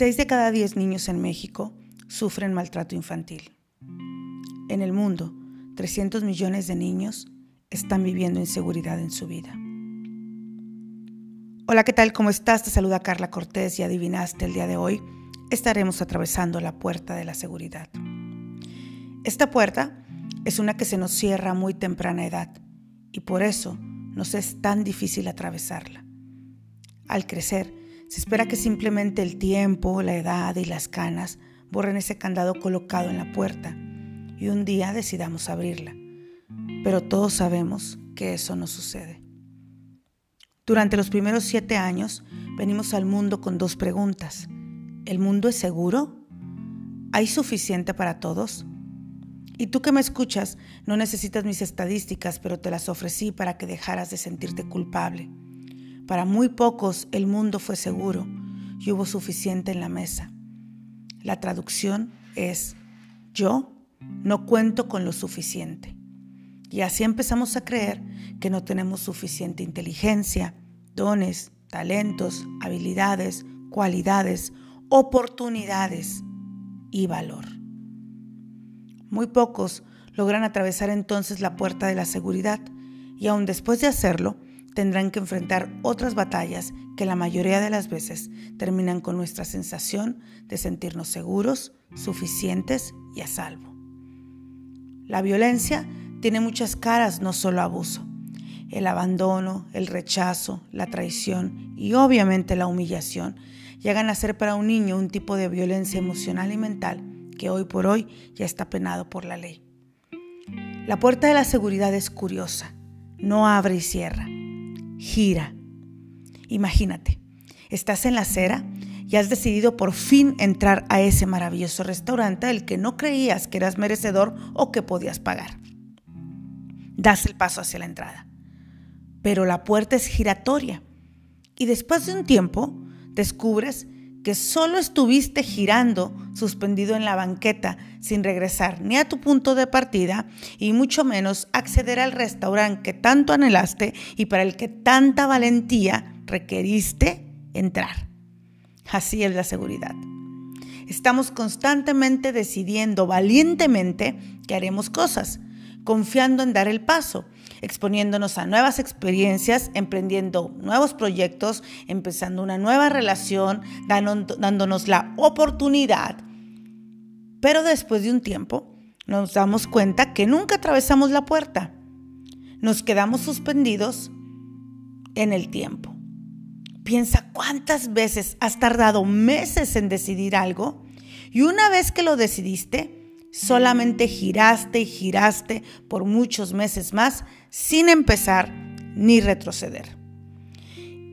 6 de cada 10 niños en México sufren maltrato infantil. En el mundo, 300 millones de niños están viviendo inseguridad en su vida. Hola, ¿qué tal? ¿Cómo estás? Te saluda Carla Cortés y adivinaste el día de hoy. Estaremos atravesando la puerta de la seguridad. Esta puerta es una que se nos cierra a muy temprana edad y por eso nos es tan difícil atravesarla. Al crecer, se espera que simplemente el tiempo, la edad y las canas borren ese candado colocado en la puerta y un día decidamos abrirla. Pero todos sabemos que eso no sucede. Durante los primeros siete años venimos al mundo con dos preguntas. ¿El mundo es seguro? ¿Hay suficiente para todos? Y tú que me escuchas, no necesitas mis estadísticas, pero te las ofrecí para que dejaras de sentirte culpable. Para muy pocos el mundo fue seguro y hubo suficiente en la mesa. La traducción es, yo no cuento con lo suficiente. Y así empezamos a creer que no tenemos suficiente inteligencia, dones, talentos, habilidades, cualidades, oportunidades y valor. Muy pocos logran atravesar entonces la puerta de la seguridad y aun después de hacerlo, tendrán que enfrentar otras batallas que la mayoría de las veces terminan con nuestra sensación de sentirnos seguros, suficientes y a salvo. La violencia tiene muchas caras, no solo abuso. El abandono, el rechazo, la traición y obviamente la humillación llegan a ser para un niño un tipo de violencia emocional y mental que hoy por hoy ya está penado por la ley. La puerta de la seguridad es curiosa, no abre y cierra gira. Imagínate, estás en la acera y has decidido por fin entrar a ese maravilloso restaurante del que no creías que eras merecedor o que podías pagar. Das el paso hacia la entrada, pero la puerta es giratoria y después de un tiempo descubres que solo estuviste girando suspendido en la banqueta sin regresar ni a tu punto de partida y mucho menos acceder al restaurante que tanto anhelaste y para el que tanta valentía requeriste entrar. Así es la seguridad. Estamos constantemente decidiendo valientemente que haremos cosas, confiando en dar el paso exponiéndonos a nuevas experiencias, emprendiendo nuevos proyectos, empezando una nueva relación, dándonos la oportunidad. Pero después de un tiempo nos damos cuenta que nunca atravesamos la puerta. Nos quedamos suspendidos en el tiempo. Piensa cuántas veces has tardado meses en decidir algo y una vez que lo decidiste, solamente giraste y giraste por muchos meses más sin empezar ni retroceder.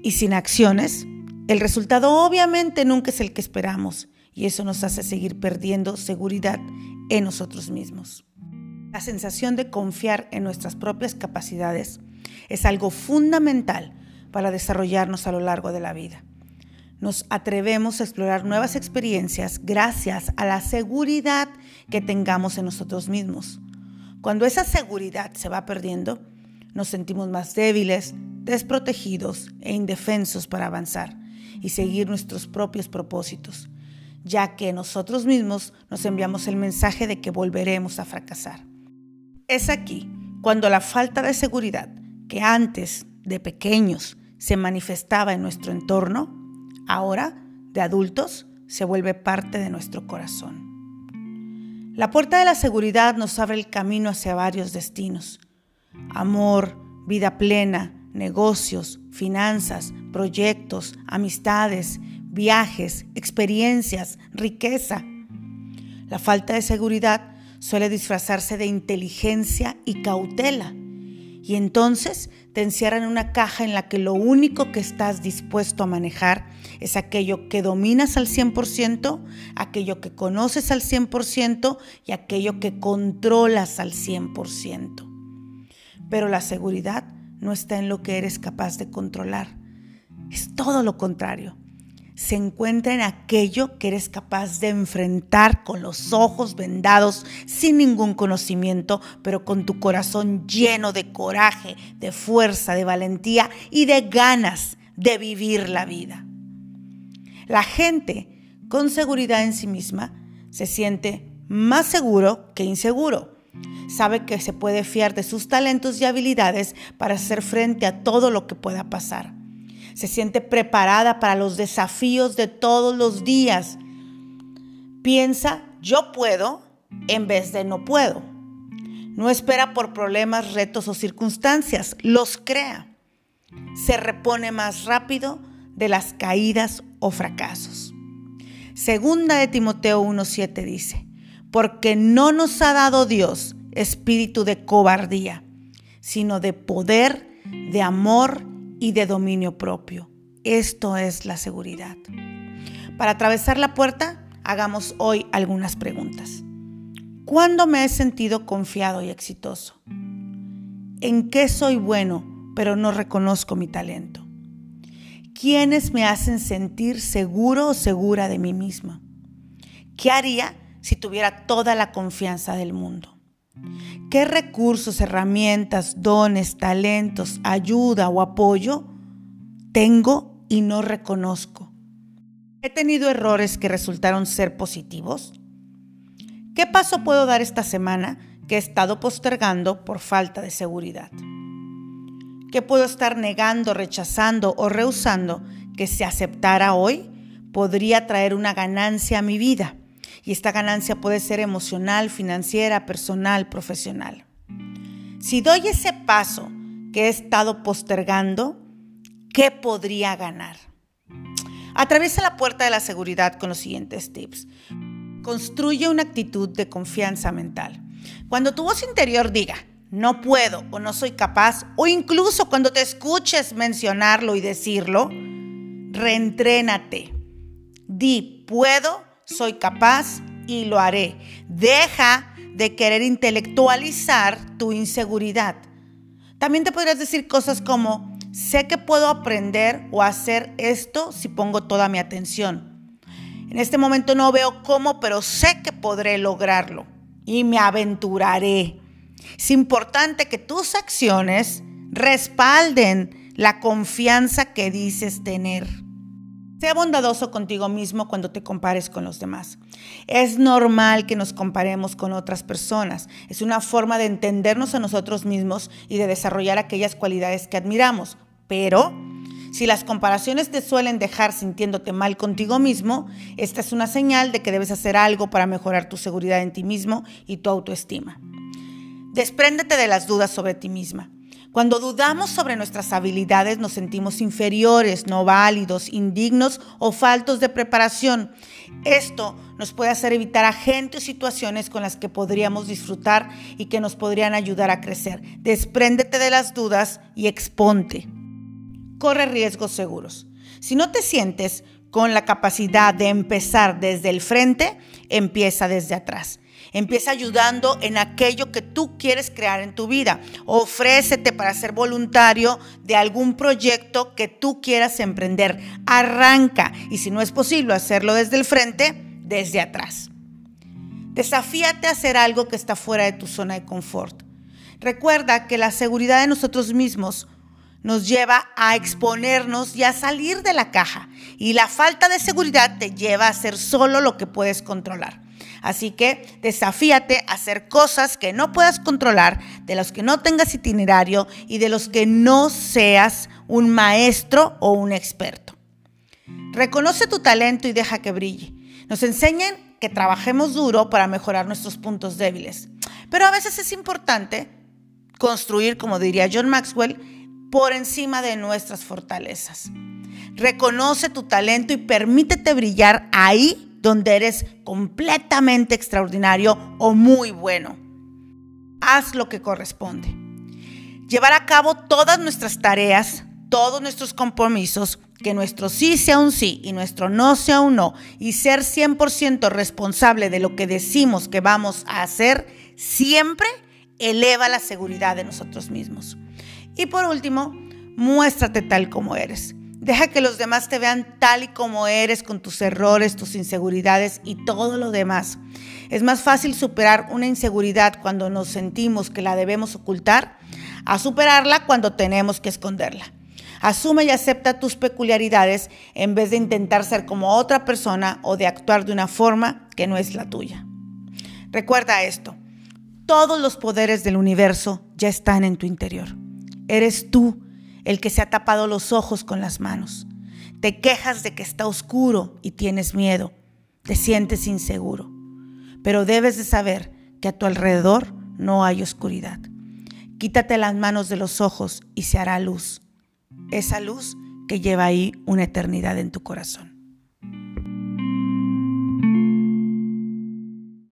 Y sin acciones, el resultado obviamente nunca es el que esperamos y eso nos hace seguir perdiendo seguridad en nosotros mismos. La sensación de confiar en nuestras propias capacidades es algo fundamental para desarrollarnos a lo largo de la vida nos atrevemos a explorar nuevas experiencias gracias a la seguridad que tengamos en nosotros mismos. Cuando esa seguridad se va perdiendo, nos sentimos más débiles, desprotegidos e indefensos para avanzar y seguir nuestros propios propósitos, ya que nosotros mismos nos enviamos el mensaje de que volveremos a fracasar. Es aquí cuando la falta de seguridad que antes, de pequeños, se manifestaba en nuestro entorno, ahora, de adultos, se vuelve parte de nuestro corazón. La puerta de la seguridad nos abre el camino hacia varios destinos. Amor, vida plena, negocios, finanzas, proyectos, amistades, viajes, experiencias, riqueza. La falta de seguridad suele disfrazarse de inteligencia y cautela y entonces te encierran en una caja en la que lo único que estás dispuesto a manejar es aquello que dominas al 100%, aquello que conoces al 100% y aquello que controlas al 100%. Pero la seguridad no está en lo que eres capaz de controlar. Es todo lo contrario se encuentra en aquello que eres capaz de enfrentar con los ojos vendados, sin ningún conocimiento, pero con tu corazón lleno de coraje, de fuerza, de valentía y de ganas de vivir la vida. La gente con seguridad en sí misma, se siente más seguro que inseguro. Sabe que se puede fiar de sus talentos y habilidades para hacer frente a todo lo que pueda pasar. Se siente preparada para los desafíos de todos los días. Piensa, yo puedo en vez de no puedo. No espera por problemas, retos o circunstancias, los crea. Se repone más rápido de las caídas o fracasos. Segunda de Timoteo 1.7 dice, porque no nos ha dado Dios espíritu de cobardía, sino de poder, de amor y de dominio propio. Esto es la seguridad. Para atravesar la puerta, hagamos hoy algunas preguntas. ¿Cuándo me he sentido confiado y exitoso? ¿En qué soy bueno, pero no reconozco mi talento? ¿Quiénes me hacen sentir seguro o segura de mí misma? ¿Qué haría si tuviera toda la confianza del mundo? ¿Qué recursos, herramientas, dones, talentos, ayuda o apoyo tengo y no reconozco? ¿He tenido errores que resultaron ser positivos? ¿Qué paso puedo dar esta semana que he estado postergando por falta de seguridad? ¿Qué puedo estar negando, rechazando o rehusando que se aceptara hoy podría traer una ganancia a mi vida. Y esta ganancia puede ser emocional, financiera, personal, profesional. Si doy ese paso que he estado postergando, ¿qué podría ganar? Atraviesa la puerta de la seguridad con los siguientes tips. Construye una actitud de confianza mental. Cuando tu voz interior diga, no puedo o no soy capaz, o incluso cuando te escuches mencionarlo y decirlo, reentrénate. Di, puedo, soy capaz y lo haré. Deja de querer intelectualizar tu inseguridad. También te podrías decir cosas como, sé que puedo aprender o hacer esto si pongo toda mi atención. En este momento no veo cómo, pero sé que podré lograrlo y me aventuraré. Es importante que tus acciones respalden la confianza que dices tener. Sea bondadoso contigo mismo cuando te compares con los demás. Es normal que nos comparemos con otras personas. Es una forma de entendernos a nosotros mismos y de desarrollar aquellas cualidades que admiramos. Pero si las comparaciones te suelen dejar sintiéndote mal contigo mismo, esta es una señal de que debes hacer algo para mejorar tu seguridad en ti mismo y tu autoestima. Despréndete de las dudas sobre ti misma. Cuando dudamos sobre nuestras habilidades nos sentimos inferiores, no válidos, indignos o faltos de preparación. Esto nos puede hacer evitar a gente o situaciones con las que podríamos disfrutar y que nos podrían ayudar a crecer. Despréndete de las dudas y exponte. Corre riesgos seguros. Si no te sientes con la capacidad de empezar desde el frente, empieza desde atrás. Empieza ayudando en aquello que tú quieres crear en tu vida. Ofrécete para ser voluntario de algún proyecto que tú quieras emprender. Arranca y si no es posible hacerlo desde el frente, desde atrás. Desafíate a hacer algo que está fuera de tu zona de confort. Recuerda que la seguridad de nosotros mismos nos lleva a exponernos y a salir de la caja. Y la falta de seguridad te lleva a hacer solo lo que puedes controlar. Así que desafíate a hacer cosas que no puedas controlar, de los que no tengas itinerario y de los que no seas un maestro o un experto. Reconoce tu talento y deja que brille. Nos enseñan que trabajemos duro para mejorar nuestros puntos débiles. Pero a veces es importante construir, como diría John Maxwell, por encima de nuestras fortalezas. Reconoce tu talento y permítete brillar ahí donde eres completamente extraordinario o muy bueno. Haz lo que corresponde. Llevar a cabo todas nuestras tareas, todos nuestros compromisos, que nuestro sí sea un sí y nuestro no sea un no, y ser 100% responsable de lo que decimos que vamos a hacer, siempre eleva la seguridad de nosotros mismos. Y por último, muéstrate tal como eres. Deja que los demás te vean tal y como eres, con tus errores, tus inseguridades y todo lo demás. Es más fácil superar una inseguridad cuando nos sentimos que la debemos ocultar a superarla cuando tenemos que esconderla. Asume y acepta tus peculiaridades en vez de intentar ser como otra persona o de actuar de una forma que no es la tuya. Recuerda esto, todos los poderes del universo ya están en tu interior. Eres tú el que se ha tapado los ojos con las manos. Te quejas de que está oscuro y tienes miedo. Te sientes inseguro. Pero debes de saber que a tu alrededor no hay oscuridad. Quítate las manos de los ojos y se hará luz esa luz que lleva ahí una eternidad en tu corazón.